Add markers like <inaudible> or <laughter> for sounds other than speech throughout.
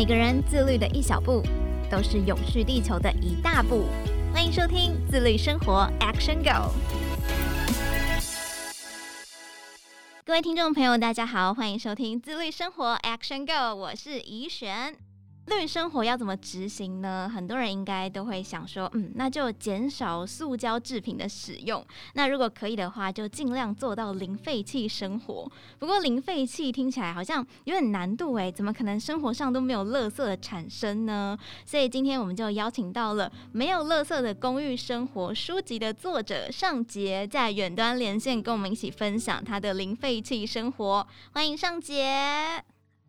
每个人自律的一小步，都是永续地球的一大步。欢迎收听《自律生活 Action Go》。各位听众朋友，大家好，欢迎收听《自律生活 Action Go》，我是怡璇。对于生活要怎么执行呢？很多人应该都会想说，嗯，那就减少塑胶制品的使用。那如果可以的话，就尽量做到零废弃生活。不过零废弃听起来好像有点难度诶，怎么可能生活上都没有垃圾的产生呢？所以今天我们就邀请到了《没有垃圾的公寓生活》书籍的作者尚杰，在远端连线跟我们一起分享他的零废弃生活。欢迎尚杰。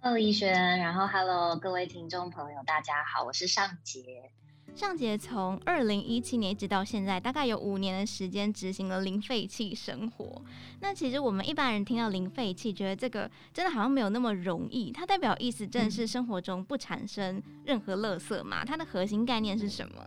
Hello，怡璇，然后 Hello，各位听众朋友，大家好，我是尚杰。尚杰从二零一七年一直到现在，大概有五年的时间执行了零废弃生活。那其实我们一般人听到零废弃，觉得这个真的好像没有那么容易。它代表意思真的是生活中不产生任何垃圾嘛？它的核心概念是什么？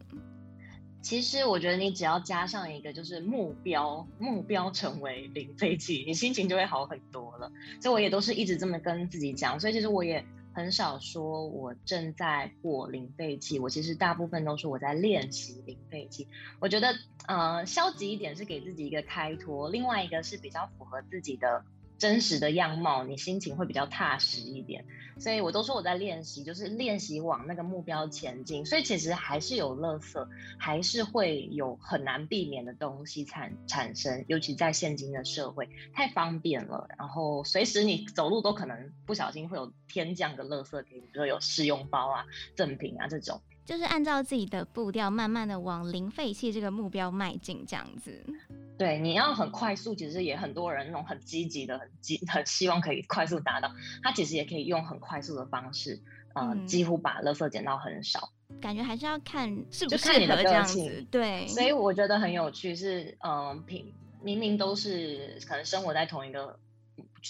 其实我觉得你只要加上一个就是目标，目标成为零废弃，你心情就会好很多了。所以我也都是一直这么跟自己讲，所以其实我也很少说我正在过零废弃，我其实大部分都是我在练习零废弃。我觉得，呃，消极一点是给自己一个开脱，另外一个是比较符合自己的。真实的样貌，你心情会比较踏实一点。所以我都说我在练习，就是练习往那个目标前进。所以其实还是有乐色，还是会有很难避免的东西产产生，尤其在现今的社会，太方便了。然后随时你走路都可能不小心会有天降的乐色给你，比如说有试用包啊、赠品啊这种。就是按照自己的步调，慢慢的往零废弃这个目标迈进，这样子。对，你要很快速，其实也很多人那种很积极的、很积、很希望可以快速达到。他其实也可以用很快速的方式，呃，嗯、几乎把垃圾减到很少。感觉还是要看是不看你的这样子。对，所以我觉得很有趣是，嗯、呃，平明明都是可能生活在同一个。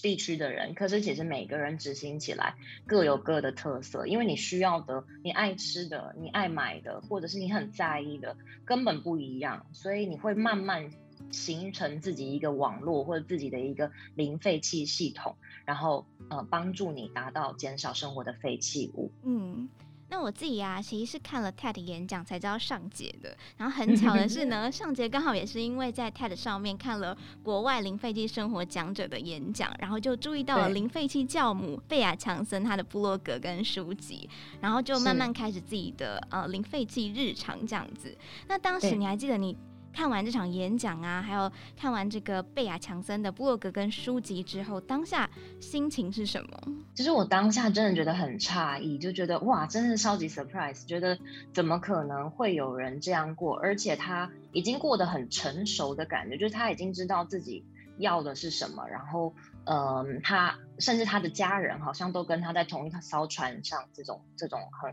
地区的人，可是其实每个人执行起来各有各的特色，因为你需要的、你爱吃的、你爱买的，或者是你很在意的，根本不一样，所以你会慢慢形成自己一个网络或者自己的一个零废弃系统，然后呃帮助你达到减少生活的废弃物。嗯。那我自己呀、啊，其实是看了 TED 演讲才知道上杰的。然后很巧的是呢，<laughs> 上杰刚好也是因为在 TED 上面看了国外零废弃生活讲者的演讲，然后就注意到了零废弃教母贝亚强森他的部落格跟书籍，然后就慢慢开始自己的呃零废弃日常这样子。那当时你还记得你？看完这场演讲啊，还有看完这个贝亚强森的部落格跟书籍之后，当下心情是什么？其实我当下真的觉得很诧异，就觉得哇，真的超级 surprise，觉得怎么可能会有人这样过，而且他已经过得很成熟的感觉，就是他已经知道自己要的是什么，然后嗯、他甚至他的家人好像都跟他在同一艘船上，这种这种很。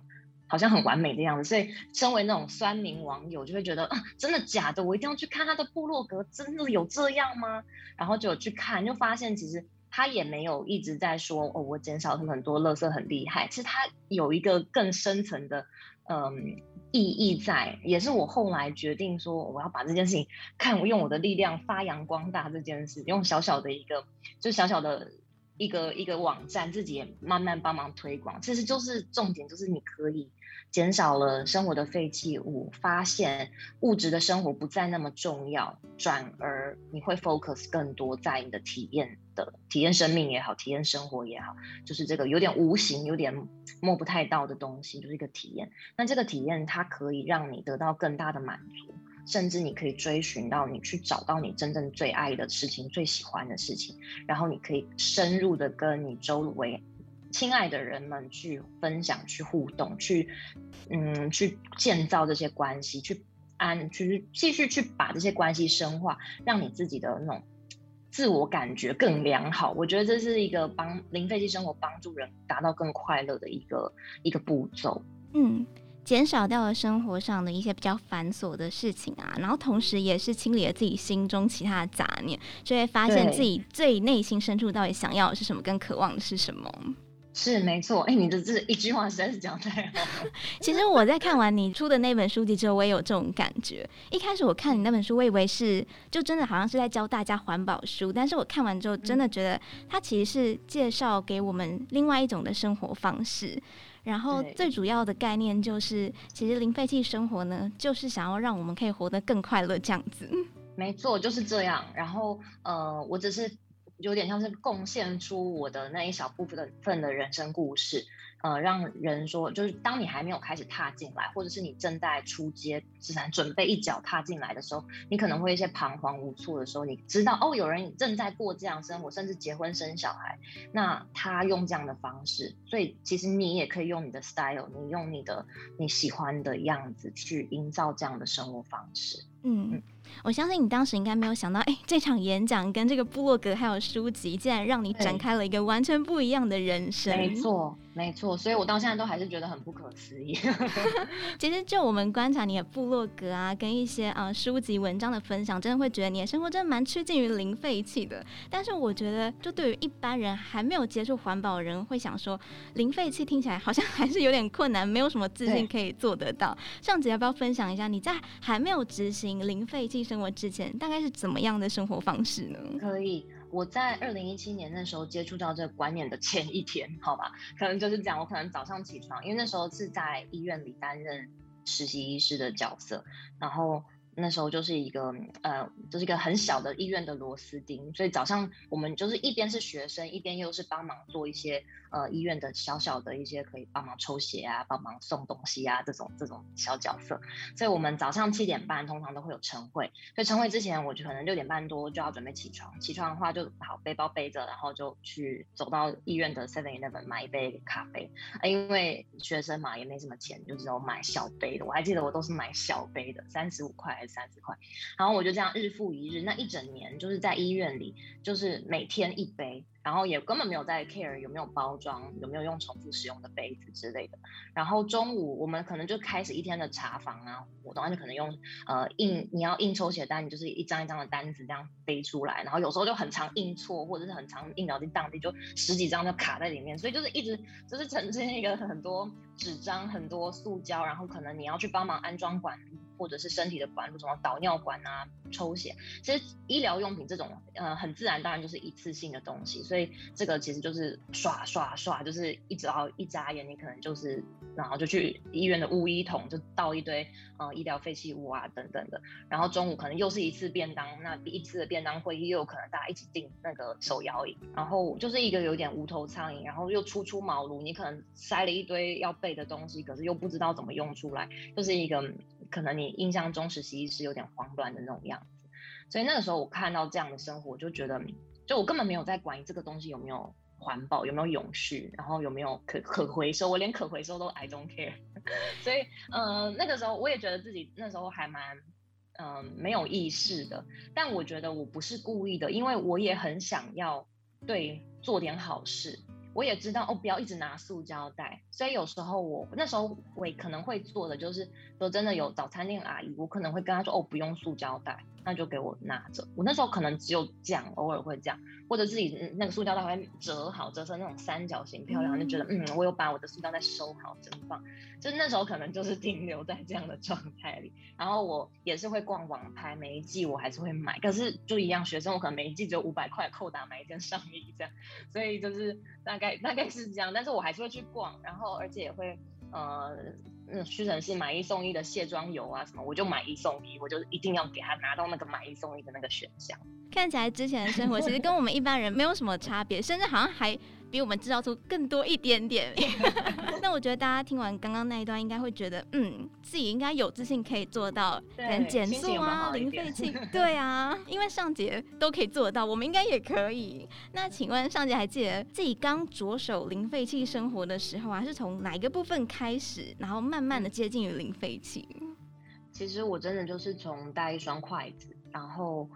好像很完美的样子，所以身为那种酸民网友就会觉得啊，真的假的？我一定要去看他的部落格，真的有这样吗？然后就去看，就发现其实他也没有一直在说哦，我减少很多垃圾很厉害。其实他有一个更深层的嗯意义在，也是我后来决定说我要把这件事情看，我用我的力量发扬光大这件事，用小小的一个就小小的。一个一个网站，自己也慢慢帮忙推广。其实就是重点，就是你可以减少了生活的废弃物，发现物质的生活不再那么重要，转而你会 focus 更多在你的体验的体验生命也好，体验生活也好，就是这个有点无形、有点摸不太到的东西，就是一个体验。那这个体验它可以让你得到更大的满足。甚至你可以追寻到你去找到你真正最爱的事情、最喜欢的事情，然后你可以深入的跟你周围亲爱的人们去分享、去互动、去嗯去建造这些关系，去安去继续去把这些关系深化，让你自己的那种自我感觉更良好。我觉得这是一个帮零废弃生活帮助人达到更快乐的一个一个步骤。嗯。减少掉了生活上的一些比较繁琐的事情啊，然后同时也是清理了自己心中其他的杂念，就会发现自己最内心深处到底想要的是什么，跟渴望的是什么。是没错，哎、欸，你的这一句话实在是讲太好了。<laughs> 其实我在看完你出的那本书籍之后，我也有这种感觉。一开始我看你那本书，我以为是就真的好像是在教大家环保书，但是我看完之后，真的觉得它其实是介绍给我们另外一种的生活方式。然后最主要的概念就是，其实零废弃生活呢，就是想要让我们可以活得更快乐这样子。没错，就是这样。然后呃，我只是。有点像是贡献出我的那一小部分的份的人生故事，呃，让人说，就是当你还没有开始踏进来，或者是你正在出街，只能准备一脚踏进来的时候，你可能会一些彷徨无措的时候，你知道哦，有人正在过这样生活，甚至结婚生小孩，那他用这样的方式，所以其实你也可以用你的 style，你用你的你喜欢的样子去营造这样的生活方式。嗯，嗯，我相信你当时应该没有想到，哎，这场演讲跟这个部落格还有书籍，竟然让你展开了一个完全不一样的人生。没错，没错，所以我到现在都还是觉得很不可思议。<laughs> 其实，就我们观察你的部落格啊，跟一些啊、呃、书籍文章的分享，真的会觉得你的生活真的蛮趋近于零废弃的。但是，我觉得，就对于一般人还没有接触环保的人，会想说，零废弃听起来好像 <laughs> 还是有点困难，没有什么自信可以做得到。上集要不要分享一下你在还没有执行零废弃生活之前，大概是怎么样的生活方式呢？可以，我在二零一七年那时候接触到这个观念的前一天，好吧，可能就是讲我可能早上起床，因为那时候是在医院里担任实习医师的角色，然后。那时候就是一个呃，就是一个很小的医院的螺丝钉，所以早上我们就是一边是学生，一边又是帮忙做一些呃医院的小小的一些可以帮忙抽血啊、帮忙送东西啊这种这种小角色。所以我们早上七点半通常都会有晨会，所以晨会之前我就可能六点半多就要准备起床，起床的话就好背包背着，然后就去走到医院的 Seven Eleven 买一杯咖啡，啊，因为学生嘛也没什么钱，就只有买小杯的。我还记得我都是买小杯的，三十五块。三十块，然后我就这样日复一日，那一整年就是在医院里，就是每天一杯。然后也根本没有在 care 有没有包装，有没有用重复使用的杯子之类的。然后中午我们可能就开始一天的查房啊，我当时可能用呃印，你要印抽血单，你就是一张一张的单子这样背出来。然后有时候就很常印错，或者是很常印到地当地就十几张就卡在里面，所以就是一直就是呈现一个很多纸张、很多塑胶，然后可能你要去帮忙安装管路，或者是身体的管路，什么导尿管啊、抽血，其实医疗用品这种呃很自然，当然就是一次性的东西。所以这个其实就是刷刷刷，就是一直要一眨眼，你可能就是，然后就去医院的污衣桶就倒一堆呃医疗废弃物啊等等的，然后中午可能又是一次便当，那第一次的便当会议又有可能大家一起订那个手摇椅，然后就是一个有点无头苍蝇，然后又初出茅庐，你可能塞了一堆要的东西，可是又不知道怎么用出来，就是一个可能你印象中实习是有点慌乱的那种样子，所以那个时候我看到这样的生活，就觉得。就我根本没有在管这个东西有没有环保，有没有永续，然后有没有可可回收，我连可回收都 I don't care。<laughs> 所以，呃，那个时候我也觉得自己那时候还蛮，嗯、没有意识的。但我觉得我不是故意的，因为我也很想要对做点好事。我也知道哦，不要一直拿塑胶袋。所以有时候我那时候我可能会做的就是，说真的有早餐店阿姨，我可能会跟她说哦，不用塑胶袋。那就给我拿着。我那时候可能只有这样，偶尔会这样，或者自己那个塑胶袋会折好，折成那种三角形，漂亮，就觉得嗯，我有把我的塑胶袋收好，真棒。就是那时候可能就是停留在这样的状态里。然后我也是会逛网拍，每一季我还是会买，可是就一样，学生我可能每一季只有五百块扣打买一件上衣这样，所以就是大概大概是这样。但是我还是会去逛，然后而且也会呃。嗯，屈臣氏买一送一的卸妆油啊什么，我就买一送一，我就一定要给他拿到那个买一送一的那个选项。看起来之前的生活其实跟我们一般人没有什么差别，甚至好像还。比我们制造出更多一点点。<laughs> 那我觉得大家听完刚刚那一段，应该会觉得，嗯，自己应该有自信可以做到，能减塑啊，零废弃。对啊，因为上节都可以做到，我们应该也可以。那请问上节还记得自己刚着手零废弃生活的时候啊，是从哪一个部分开始，然后慢慢的接近于零废弃？其实我真的就是从带一双筷子，然后，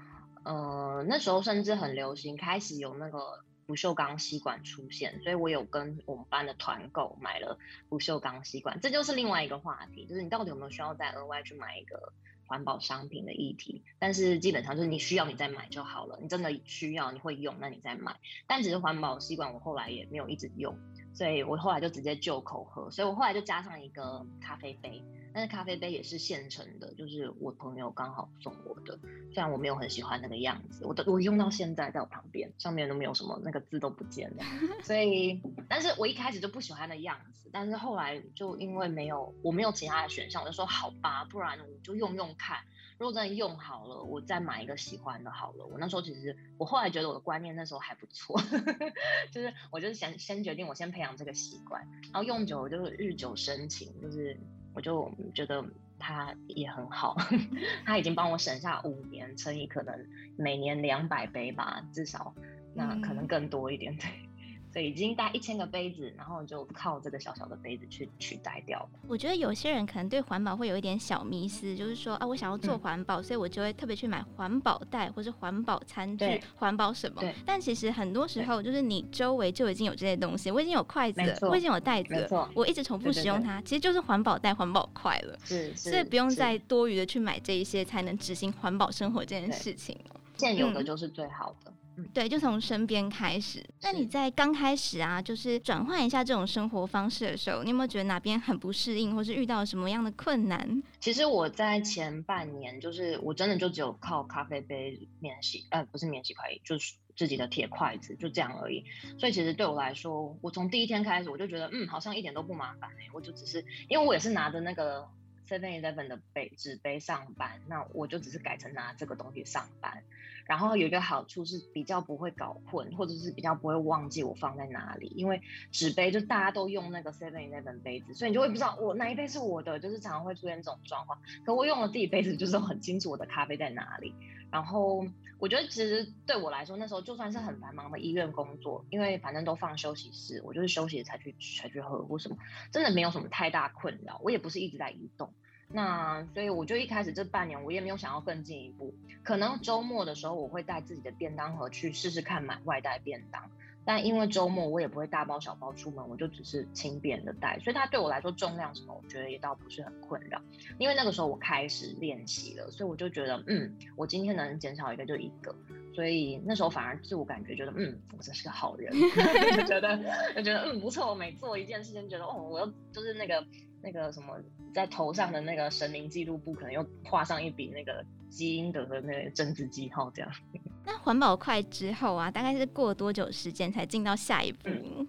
呃，那时候甚至很流行，开始有那个。不锈钢吸管出现，所以我有跟我们班的团购买了不锈钢吸管，这就是另外一个话题，就是你到底有没有需要再额外去买一个环保商品的议题。但是基本上就是你需要你再买就好了，你真的需要你会用那你再买。但只是环保吸管我后来也没有一直用，所以我后来就直接就口喝，所以我后来就加上一个咖啡杯。但是咖啡杯也是现成的，就是我朋友刚好送我的。虽然我没有很喜欢那个样子，我的我用到现在在我旁边，上面都没有什么那个字都不见了。<laughs> 所以，但是我一开始就不喜欢的样子，但是后来就因为没有我没有其他的选项，我就说好吧，不然我就用用看。如果真的用好了，我再买一个喜欢的好了。我那时候其实我后来觉得我的观念那时候还不错，<laughs> 就是我就是先先决定我先培养这个习惯，然后用久了就是日久生情，就是。我就觉得它也很好，<laughs> 它已经帮我省下五年，乘以可能每年两百杯吧，至少那可能更多一点对。对，已经带一千个杯子，然后就靠这个小小的杯子去取代掉了。我觉得有些人可能对环保会有一点小迷思，就是说啊，我想要做环保，嗯，所以我就会特别去买环保袋或是环保餐具、环保什么。但其实很多时候，就是你周围就已经有这些东西，我已经有筷子了，我已经有袋子了，我一直重复使用它，其实就是环保袋、环保筷了。是，是，所以不用再多余的去买这一些，才能执行环保生活这件事情。现有的就是最好的。嗯对，就从身边开始。那你在刚开始啊，就是转换一下这种生活方式的时候，你有没有觉得哪边很不适应，或是遇到什么样的困难？其实我在前半年，就是我真的就只有靠咖啡杯免洗，呃，不是免洗筷，就是自己的铁筷子，就这样而已。所以其实对我来说，我从第一天开始，我就觉得，嗯，好像一点都不麻烦欸，我就只是，因为我也是拿着那个 Seven Eleven 的杯纸杯上班，那我就只是改成拿这个东西上班。然后有一个好处是比较不会搞混，或者是比较不会忘记我放在哪里，因为纸杯就大家都用那个 Seven Eleven 杯子，所以你就会不知道我哪一杯是我的，就是常常会出现这种状况。可我用了自己杯子，就是很清楚我的咖啡在哪里。然后我觉得其实对我来说，那时候就算是很繁忙的医院工作，因为反正都放休息室，我就是休息才去才去喝或什么，真的没有什么太大困扰。我也不是一直在移动。那所以我就一开始这半年我也没有想要更进一步，可能周末的时候我会带自己的便当盒去试试看买外带便当，但因为周末我也不会大包小包出门，我就只是轻便的带，所以它对我来说重量什么我觉得也倒不是很困扰，因为那个时候我开始练习了，所以我就觉得嗯，我今天能减少一个就一个，所以那时候反而自我感觉觉得嗯，我真是个好人，<laughs> 就觉得就觉得嗯不错，我每做一件事情觉得哦，我又就是那个。那个什么，在头上的那个神灵记录簿，可能又画上一笔那个积阴德的那个政治记号，这样。<laughs> 那环保快之后啊，大概是过多久时间才进到下一步？嗯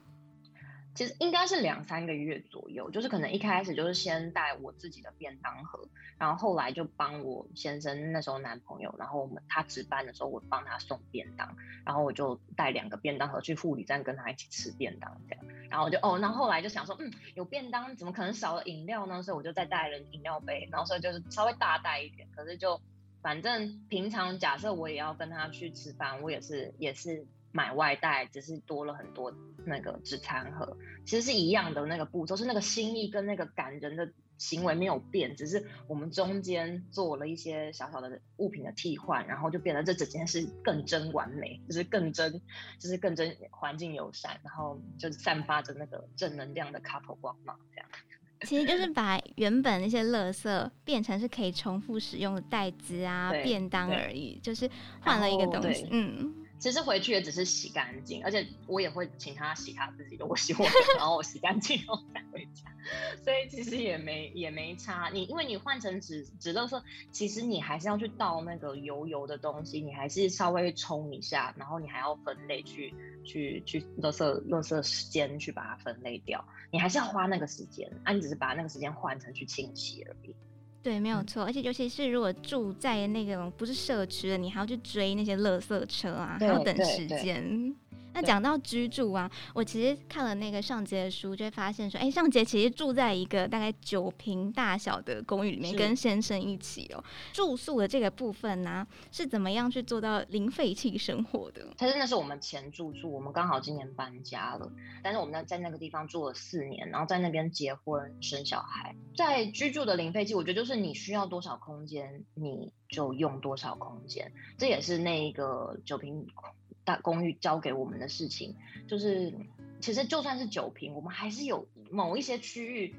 其实应该是两三个月左右，就是可能一开始就是先带我自己的便当盒，然后后来就帮我先生那时候男朋友，然后我们他值班的时候我帮他送便当，然后我就带两个便当盒去护理站跟他一起吃便当这样，然后我就哦，那后后来就想说，嗯，有便当怎么可能少了饮料呢？所以我就再带了饮料杯，然后所以就是稍微大带一点，可是就反正平常假设我也要跟他去吃饭，我也是也是。买外带只是多了很多那个纸餐盒，其实是一样的那个步骤，是那个心意跟那个感人的行为没有变，只是我们中间做了一些小小的物品的替换，然后就变得这整件事更真完美，就是更真，就是更真环境友善，然后就散发着那个正能量的 couple 光芒，这样。其实就是把原本那些垃圾变成是可以重复使用的袋子啊、便当而已，就是换了一个东西，嗯。其实回去也只是洗干净，而且我也会请他洗他自己的，我洗我的，<laughs> 然后我洗干净后再回家，所以其实也没也没差。你因为你换成纸纸乐色，其实你还是要去倒那个油油的东西，你还是稍微冲一下，然后你还要分类去去去乐色乐色时间去把它分类掉，你还是要花那个时间，啊，你只是把那个时间换成去清洗而已。对，没有错，而且尤其是如果住在那种不是社区的，你还要去追那些垃圾车啊，还要等时间。那讲到居住啊，我其实看了那个上杰的书，就会发现说，哎，尚杰其实住在一个大概九平大小的公寓里面，跟先生一起哦。住宿的这个部分呢、啊，是怎么样去做到零废弃生活的？<laughs> 它真的是我们前住处，我们刚好今年搬家了，但是我们在在那个地方住了四年，然后在那边结婚生小孩。在居住的零废弃，我觉得就是你需要多少空间，你就用多少空间，这也是那个九坪。大公寓交给我们的事情，就是其实就算是九坪，我们还是有某一些区域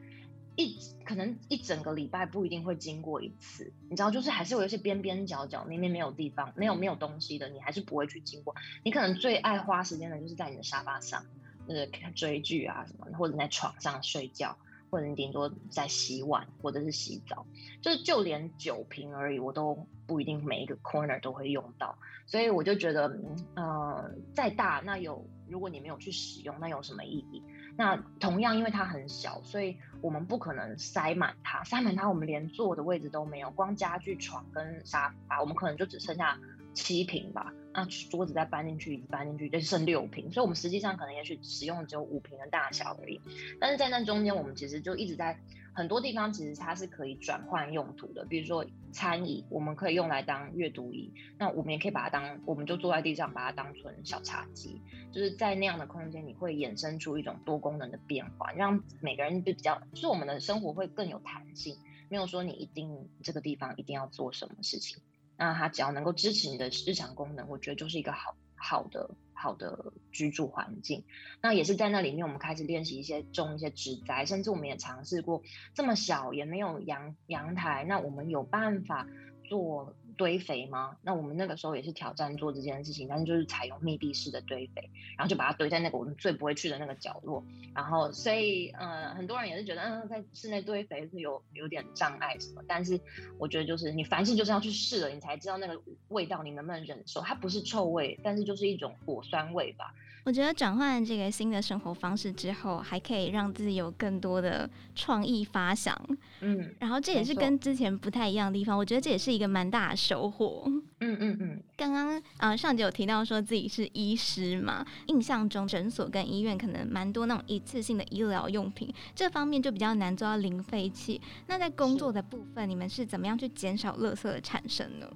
一可能一整个礼拜不一定会经过一次，你知道，就是还是有一些边边角角，明明没有地方，没有没有东西的，你还是不会去经过。你可能最爱花时间的就是在你的沙发上，就是追剧啊什么，或者在床上睡觉，或者你顶多在洗碗或者是洗澡，就是就连酒瓶而已，我都不一定每一个 corner 都会用到。所以我就觉得，呃，再大那有，如果你没有去使用，那有什么意义？那同样，因为它很小，所以我们不可能塞满它，塞满它，我们连坐的位置都没有，光家具、床跟沙发，我们可能就只剩下七平吧。那桌子再搬进去，椅子搬进去，就剩六平，所以我们实际上可能也许使用只有五平的大小而已。但是在那中间，我们其实就一直在。很多地方其实它是可以转换用途的，比如说餐椅，我们可以用来当阅读椅，那我们也可以把它当，我们就坐在地上把它当成小茶几，就是在那样的空间，你会衍生出一种多功能的变化，让每个人就比较，就是我们的生活会更有弹性，没有说你一定这个地方一定要做什么事情，那它只要能够支持你的日常功能，我觉得就是一个好好的。好的居住环境，那也是在那里面，我们开始练习一些种一些植栽，甚至我们也尝试过这么小也没有阳阳台，那我们有办法做。堆肥吗？那我们那个时候也是挑战做这件事情，但是就是采用密闭式的堆肥，然后就把它堆在那个我们最不会去的那个角落。然后，所以呃，很多人也是觉得，嗯，在室内堆肥是有有点障碍什么。但是我觉得就是你凡事就是要去试了，你才知道那个味道你能不能忍受。它不是臭味，但是就是一种果酸味吧。我觉得转换这个新的生活方式之后，还可以让自己有更多的创意发想。嗯，然后这也是跟之前不太一样的地方。我觉得这也是一个蛮大的收获。嗯嗯嗯。刚刚啊，上集有提到说自己是医师嘛，印象中诊所跟医院可能蛮多那种一次性的医疗用品，这方面就比较难做到零废弃。那在工作的部分，你们是怎么样去减少垃圾的产生呢？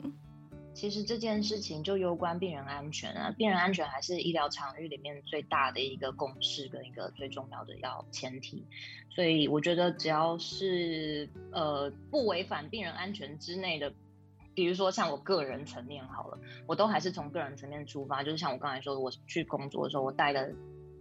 其实这件事情就攸关病人安全啊，病人安全还是医疗场域里面最大的一个共识跟一个最重要的要前提，所以我觉得只要是呃不违反病人安全之内的，比如说像我个人层面好了，我都还是从个人层面出发，就是像我刚才说的，我去工作的时候我带的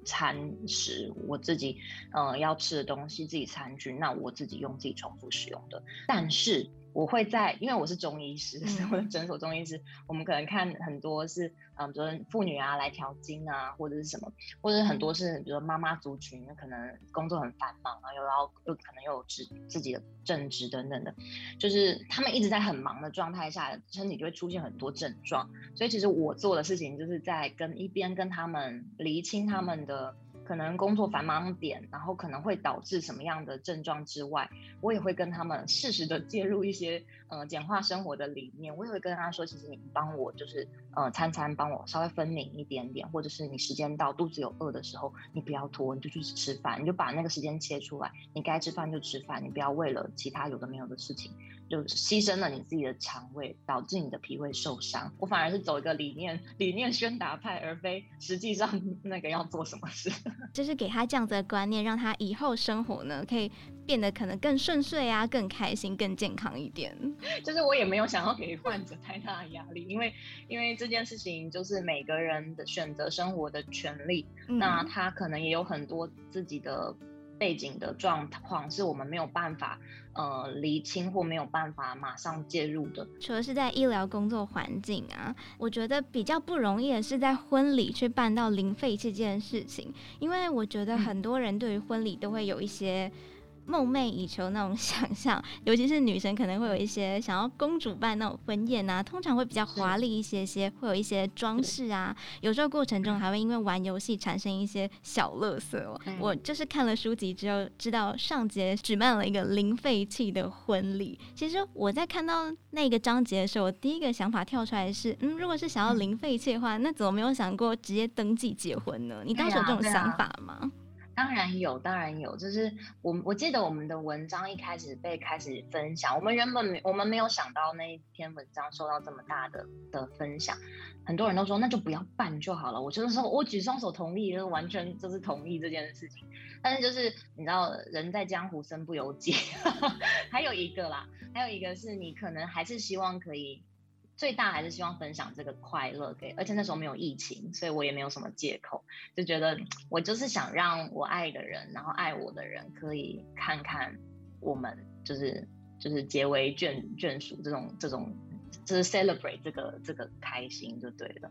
餐食，我自己呃要吃的东西，自己餐具，那我自己用自己重复使用的，但是。我会在，因为我是中医师，是我的诊所中医师，我们可能看很多是，嗯，比如说妇女啊来调经啊，或者是什么，或者是很多是，比如说妈妈族群，可能工作很繁忙啊，又要又可能又有自自己的正职等等的，就是他们一直在很忙的状态下，身体就会出现很多症状，所以其实我做的事情就是在跟一边跟他们厘清他们的。可能工作繁忙点，然后可能会导致什么样的症状之外，我也会跟他们适时的介入一些呃简化生活的理念。我也会跟他说，其实你帮我就是呃餐餐帮我稍微分明一点点，或者是你时间到肚子有饿的时候，你不要拖，你就去吃饭，你就把那个时间切出来，你该吃饭就吃饭，你不要为了其他有的没有的事情。就牺牲了你自己的肠胃，导致你的脾胃受伤。我反而是走一个理念理念宣达派，而非实际上 <laughs> 那个要做什么事。就是给他这样子的观念，让他以后生活呢可以变得可能更顺遂啊，更开心、更健康一点。<laughs> 就是我也没有想要给患者太大的压力，因为因为这件事情就是每个人的选择生活的权利，嗯、那他可能也有很多自己的。背景的状况是我们没有办法呃厘清或没有办法马上介入的。除了是在医疗工作环境啊，我觉得比较不容易的是在婚礼去办到零废弃这件事情，因为我觉得很多人对于婚礼都会有一些。梦寐以求那种想象，尤其是女生可能会有一些想要公主办那种婚宴啊，通常会比较华丽一些些，会有一些装饰啊，有时候过程中还会因为玩游戏产生一些小乐色哦。我就是看了书籍之后，知道上节举办了一个零废弃的婚礼。其实我在看到那个章节的时候，我第一个想法跳出来是，嗯，如果是想要零废弃的话，那怎么没有想过直接登记结婚呢？你当时有这种想法吗？当然有，当然有。就是我我记得我们的文章一开始被开始分享，我们原本没我们没有想到那一篇文章受到这么大的的分享，很多人都说那就不要办就好了。我就是说我举双手同意，就是完全就是同意这件事情。但是就是你知道人在江湖身不由己，<laughs> 还有一个啦，还有一个是你可能还是希望可以。最大还是希望分享这个快乐给，而且那时候没有疫情，所以我也没有什么借口，就觉得我就是想让我爱的人，然后爱我的人可以看看我们就是就是结为眷眷属这种这种就是 celebrate 这个这个开心就对了。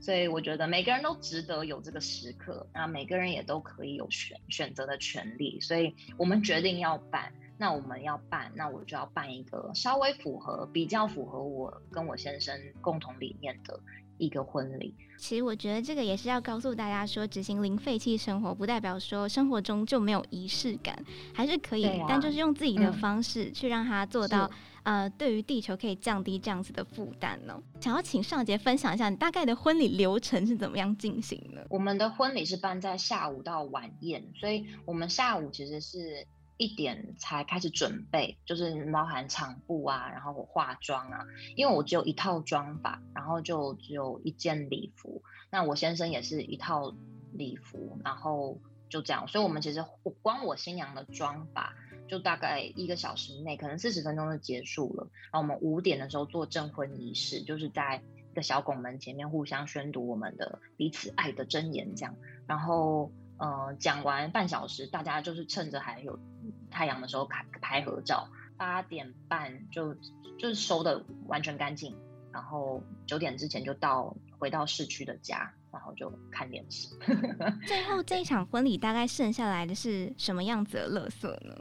所以我觉得每个人都值得有这个时刻，那每个人也都可以有选选择的权利。所以我们决定要办，那我们要办，那我就要办一个稍微符合、比较符合我跟我先生共同理念的一个婚礼。其实我觉得这个也是要告诉大家说，执行零废弃生活不代表说生活中就没有仪式感，还是可以，啊、但就是用自己的方式去让它做到。呃，对于地球可以降低这样子的负担呢？想要请尚杰分享一下，你大概的婚礼流程是怎么样进行的？我们的婚礼是办在下午到晚宴，所以我们下午其实是一点才开始准备，就是包含场布啊，然后我化妆啊，因为我只有一套妆法，然后就只有一件礼服，那我先生也是一套礼服，然后就这样，所以我们其实光我新娘的妆法。就大概一个小时内，可能四十分钟就结束了。然后我们五点的时候做证婚仪式，就是在一个小拱门前面互相宣读我们的彼此爱的箴言，这样。然后，呃，讲完半小时，大家就是趁着还有太阳的时候拍拍合照。八点半就就是收的完全干净，然后九点之前就到回到市区的家，然后就看电视。<laughs> 最后这一场婚礼大概剩下来的是什么样子的垃圾呢？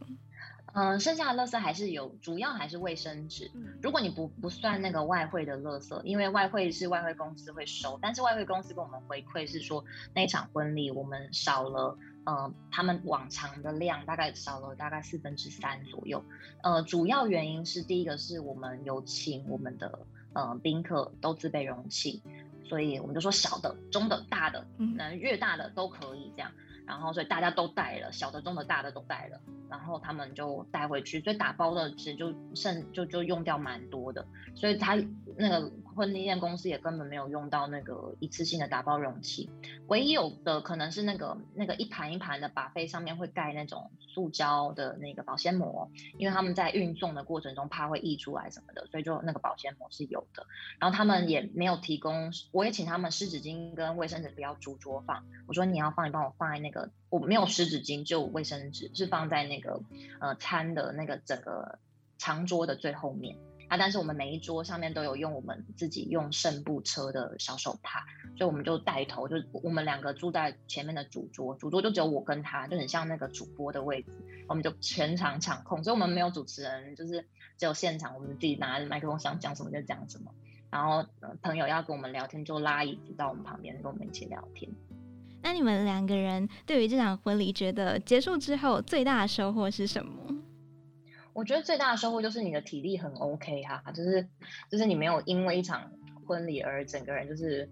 嗯，剩下的垃圾还是有，主要还是卫生纸。如果你不不算那个外汇的垃圾，因为外汇是外汇公司会收，但是外汇公司跟我们回馈是说，那一场婚礼我们少了，呃，他们往常的量大概少了大概四分之三左右。呃，主要原因是第一个是我们有请我们的呃宾客都自备容器，所以我们就说小的、中的、大的，嗯，越大的都可以这样。然后，所以大家都带了，小的、中的、大的都带了，然后他们就带回去，所以打包的其实就剩就就用掉蛮多的，所以他那个婚礼宴公司也根本没有用到那个一次性的打包容器，唯一有的可能是那个那个一盘一盘的 buffet 上面会盖那种塑胶的那个保鲜膜，因为他们在运送的过程中怕会溢出来什么的，所以就那个保鲜膜是有的。然后他们也没有提供，我也请他们湿纸巾跟卫生纸不要逐桌放，我说你要放，你帮我放在那个。我没有湿纸巾，就卫生纸是放在那个呃餐的那个整个长桌的最后面啊。但是我们每一桌上面都有用我们自己用圣布车的小手帕，所以我们就带头，就我们两个住在前面的主桌，主桌就只有我跟他，就很像那个主播的位置，我们就全场场控，所以我们没有主持人，就是只有现场，我们自己拿着麦克风想讲什么就讲什么，然后朋友要跟我们聊天就拉椅子到我们旁边跟我们一起聊天。那你们两个人对于这场婚礼，觉得结束之后最大的收获是什么？我觉得最大的收获就是你的体力很 OK 哈，就是就是你没有因为一场婚礼而整个人就是。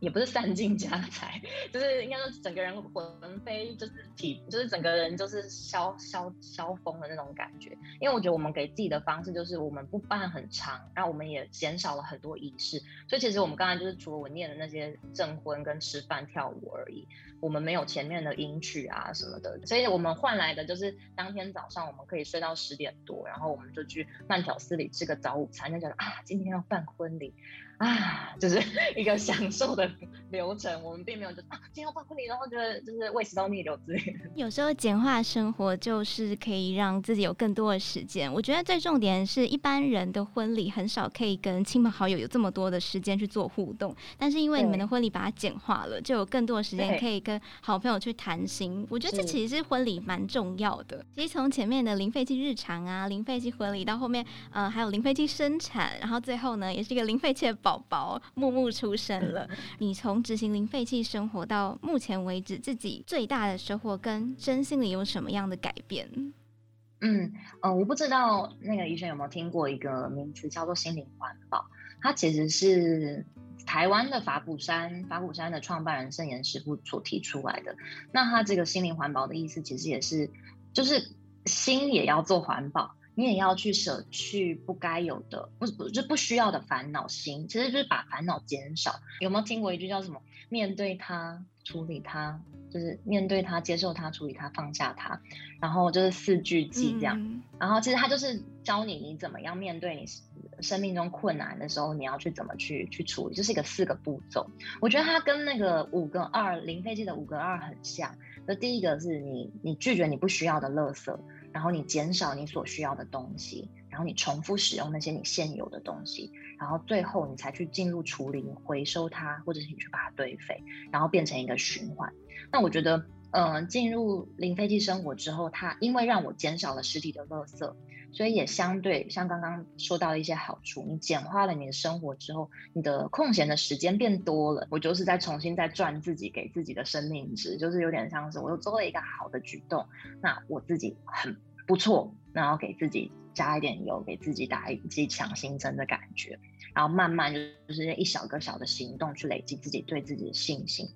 也不是散尽家财，就是应该说整个人魂飞，就是体，就是整个人就是消消消风的那种感觉。因为我觉得我们给自己的方式就是我们不办很长，然后我们也减少了很多仪式。所以其实我们刚才就是除了我念的那些证婚跟吃饭跳舞而已，我们没有前面的迎娶啊什么的。所以我们换来的就是当天早上我们可以睡到十点多，然后我们就去慢条斯理吃个早午餐，就觉得啊，今天要办婚礼。啊，就是 <laughs> 一个享受的流程，我们并没有就啊，今天要办婚礼，然后觉得就是胃食道逆流之类的。有时候简化生活就是可以让自己有更多的时间。我觉得最重点是一般人的婚礼很少可以跟亲朋好友有这么多的时间去做互动，但是因为你们的婚礼把它简化了，就有更多的时间可以跟好朋友去谈心。我觉得这其实是婚礼蛮重要的。其实从前面的零废弃日常啊，零废弃婚礼到后面，呃，还有零废弃生产，然后最后呢，也是一个零废弃的宝宝木木出生了。你从执行零废弃生活到目前为止，自己最大的收获跟身心里有什么样的改变？嗯呃，我不知道那个医生有没有听过一个名词叫做心灵环保，它其实是台湾的法鼓山法鼓山的创办人圣严师傅所提出来的。那他这个心灵环保的意思，其实也是就是心也要做环保。你也要去舍去不该有的，不不就不需要的烦恼心，其实就是把烦恼减少。有没有听过一句叫什么？面对它，处理它，就是面对它，接受它，处理它，放下它。然后就是四句记这样。嗯、然后其实它就是教你你怎么样面对你生命中困难的时候，你要去怎么去去处理，就是一个四个步骤。我觉得它跟那个五个二零飞机的五个二很像。那第一个是你你拒绝你不需要的垃圾。然后你减少你所需要的东西，然后你重复使用那些你现有的东西，然后最后你才去进入处理、回收它，或者是你去把它堆肥，然后变成一个循环。那我觉得，嗯、进入零废弃生活之后，它因为让我减少了实体的垃圾。所以也相对像刚刚说到一些好处，你简化了你的生活之后，你的空闲的时间变多了。我就是在重新再赚自己给自己的生命值，就是有点像是我又做了一个好的举动，那我自己很不错，然后给自己加一点油，给自己打一剂强心针的感觉，然后慢慢就是一小个小的行动去累积自己对自己的信心。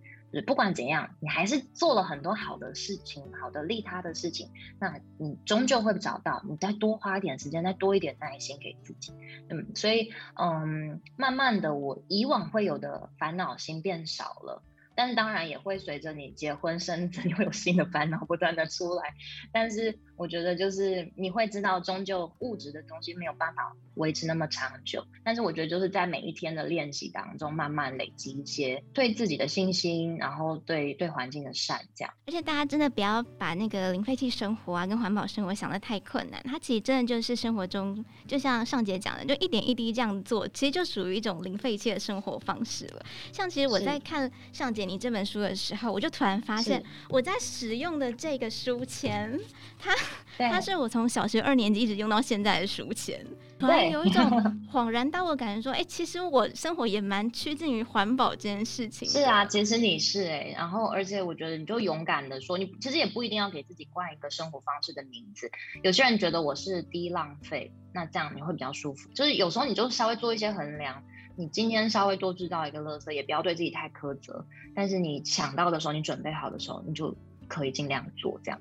不管怎样，你还是做了很多好的事情，好的利他的事情，那你终究会找到。你再多花一点时间，再多一点耐心给自己，嗯，所以，嗯，慢慢的，我以往会有的烦恼心变少了。但是当然也会随着你结婚生子，<laughs> 你会有新的烦恼不断的出来。但是我觉得就是你会知道，终究物质的东西没有办法维持那么长久。但是我觉得就是在每一天的练习当中，慢慢累积一些对自己的信心，然后对对环境的善，这样。而且大家真的不要把那个零废弃生活啊跟环保生活想得太困难，它其实真的就是生活中，就像上节讲的，就一点一滴这样做，其实就属于一种零废弃的生活方式了。像其实我在看上节。你这本书的时候，我就突然发现，我在使用的这个书签，它它是我从小学二年级一直用到现在的书签，突然有一种 <laughs> 恍然大悟的感觉，说，哎、欸，其实我生活也蛮趋近于环保这件事情。是啊，其实你是哎、欸，然后而且我觉得你就勇敢的说，你其实也不一定要给自己冠一个生活方式的名字。有些人觉得我是低浪费，那这样你会比较舒服。就是有时候你就稍微做一些衡量。你今天稍微多制造一个垃圾，也不要对自己太苛责。但是你想到的时候，你准备好的时候，你就可以尽量做这样。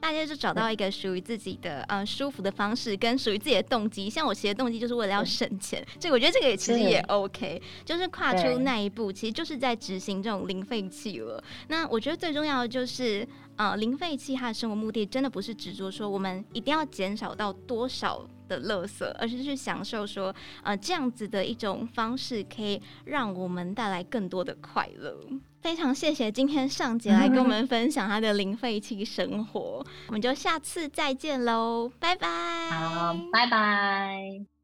大家就找到一个属于自己的嗯、呃、舒服的方式，跟属于自己的动机。像我其实动机就是为了要省钱，这个我觉得这个也其实也 OK，就是跨出那一步，其实就是在执行这种零废弃了。那我觉得最重要的就是，呃，零废弃它的生活目的真的不是执着说我们一定要减少到多少。的乐色，而是去享受说，呃，这样子的一种方式，可以让我们带来更多的快乐。非常谢谢今天上节来跟我们分享他的零废弃生活，我们就下次再见喽，拜拜。好，拜拜。